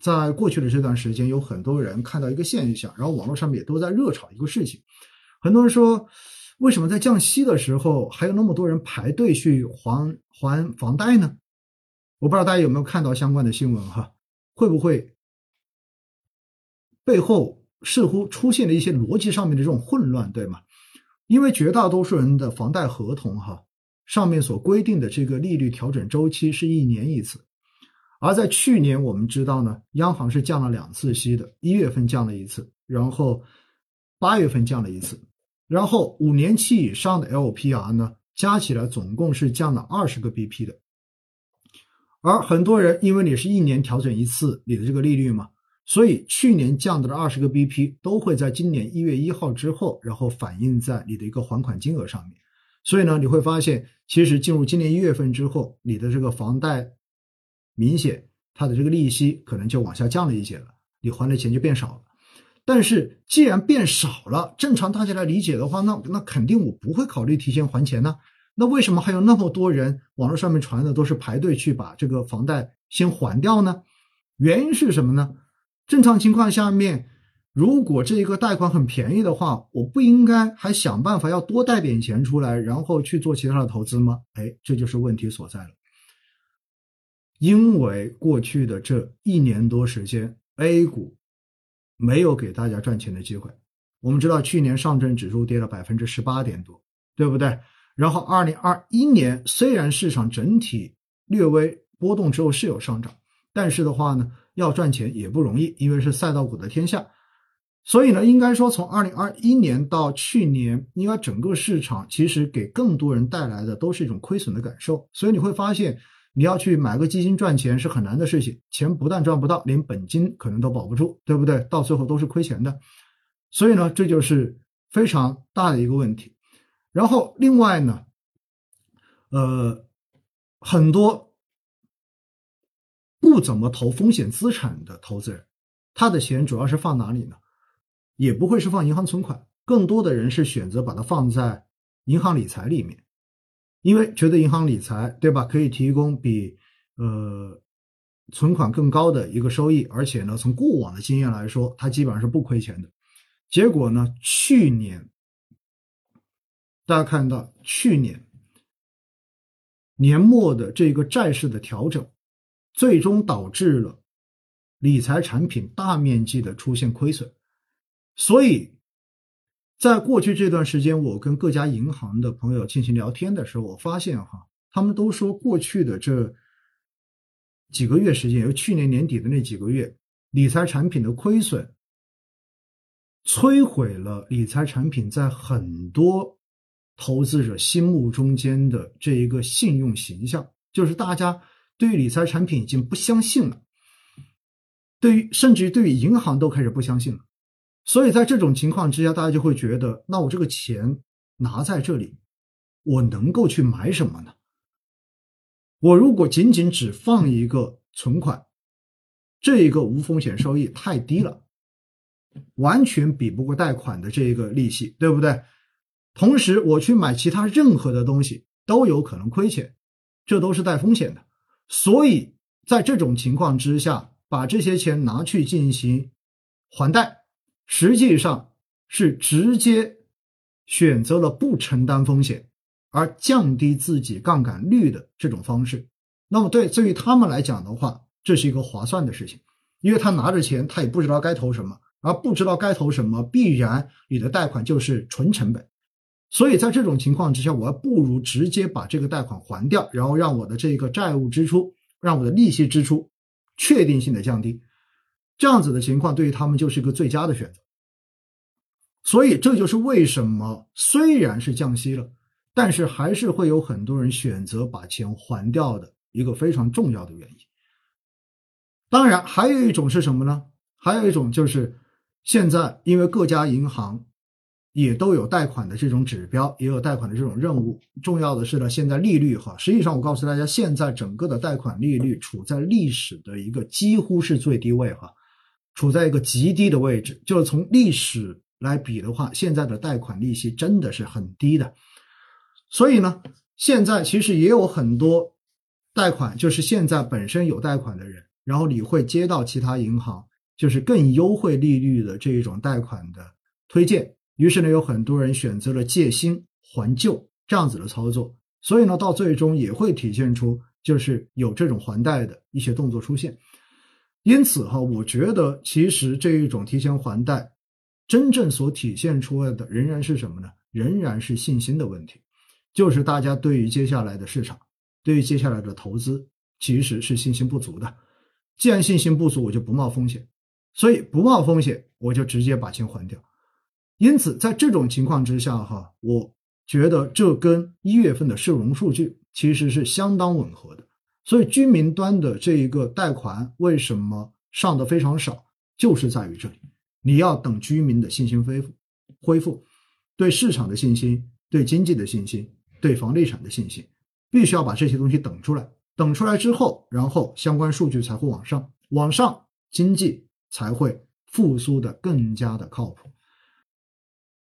在过去的这段时间，有很多人看到一个现象，然后网络上面也都在热炒一个事情。很多人说，为什么在降息的时候还有那么多人排队去还还房贷呢？我不知道大家有没有看到相关的新闻哈？会不会背后似乎出现了一些逻辑上面的这种混乱，对吗？因为绝大多数人的房贷合同哈上面所规定的这个利率调整周期是一年一次。而在去年，我们知道呢，央行是降了两次息的，一月份降了一次，然后八月份降了一次，然后五年期以上的 LPR 呢，加起来总共是降了二十个 BP 的。而很多人因为你是一年调整一次你的这个利率嘛，所以去年降的二十个 BP 都会在今年一月一号之后，然后反映在你的一个还款金额上面。所以呢，你会发现，其实进入今年一月份之后，你的这个房贷。明显，它的这个利息可能就往下降了一些了，你还的钱就变少了。但是既然变少了，正常大家来理解的话，那那肯定我不会考虑提前还钱呢。那为什么还有那么多人网络上面传的都是排队去把这个房贷先还掉呢？原因是什么呢？正常情况下面，如果这一个贷款很便宜的话，我不应该还想办法要多贷点钱出来，然后去做其他的投资吗？哎，这就是问题所在了。因为过去的这一年多时间，A 股没有给大家赚钱的机会。我们知道，去年上证指数跌了百分之十八点多，对不对？然后，二零二一年虽然市场整体略微波动之后是有上涨，但是的话呢，要赚钱也不容易，因为是赛道股的天下。所以呢，应该说从二零二一年到去年，应该整个市场其实给更多人带来的都是一种亏损的感受。所以你会发现。你要去买个基金赚钱是很难的事情，钱不但赚不到，连本金可能都保不住，对不对？到最后都是亏钱的。所以呢，这就是非常大的一个问题。然后另外呢，呃，很多不怎么投风险资产的投资人，他的钱主要是放哪里呢？也不会是放银行存款，更多的人是选择把它放在银行理财里面。因为觉得银行理财，对吧？可以提供比呃存款更高的一个收益，而且呢，从过往的经验来说，它基本上是不亏钱的。结果呢，去年大家看到去年年末的这个债市的调整，最终导致了理财产品大面积的出现亏损，所以。在过去这段时间，我跟各家银行的朋友进行聊天的时候，我发现哈，他们都说过去的这几个月时间，由去年年底的那几个月，理财产品的亏损，摧毁了理财产品在很多投资者心目中间的这一个信用形象，就是大家对于理财产品已经不相信了，对于甚至于对于银行都开始不相信了。所以在这种情况之下，大家就会觉得，那我这个钱拿在这里，我能够去买什么呢？我如果仅仅只放一个存款，这一个无风险收益太低了，完全比不过贷款的这一个利息，对不对？同时，我去买其他任何的东西都有可能亏钱，这都是带风险的。所以在这种情况之下，把这些钱拿去进行还贷。实际上是直接选择了不承担风险而降低自己杠杆率的这种方式。那么，对对于他们来讲的话，这是一个划算的事情，因为他拿着钱，他也不知道该投什么，而不知道该投什么，必然你的贷款就是纯成本。所以在这种情况之下，我还不如直接把这个贷款还掉，然后让我的这个债务支出，让我的利息支出确定性的降低。这样子的情况对于他们就是一个最佳的选择，所以这就是为什么虽然是降息了，但是还是会有很多人选择把钱还掉的一个非常重要的原因。当然，还有一种是什么呢？还有一种就是现在因为各家银行也都有贷款的这种指标，也有贷款的这种任务。重要的是呢，现在利率哈，实际上我告诉大家，现在整个的贷款利率处在历史的一个几乎是最低位哈。处在一个极低的位置，就是从历史来比的话，现在的贷款利息真的是很低的。所以呢，现在其实也有很多贷款，就是现在本身有贷款的人，然后你会接到其他银行就是更优惠利率的这一种贷款的推荐，于是呢，有很多人选择了借新还旧这样子的操作，所以呢，到最终也会体现出就是有这种还贷的一些动作出现。因此哈，我觉得其实这一种提前还贷，真正所体现出来的仍然是什么呢？仍然是信心的问题，就是大家对于接下来的市场，对于接下来的投资，其实是信心不足的。既然信心不足，我就不冒风险，所以不冒风险，我就直接把钱还掉。因此，在这种情况之下哈，我觉得这跟一月份的社融数据其实是相当吻合的。所以，居民端的这一个贷款为什么上的非常少，就是在于这里。你要等居民的信心恢复，恢复对市场的信心、对经济的信心、对房地产的信心，必须要把这些东西等出来。等出来之后，然后相关数据才会往上，往上经济才会复苏的更加的靠谱。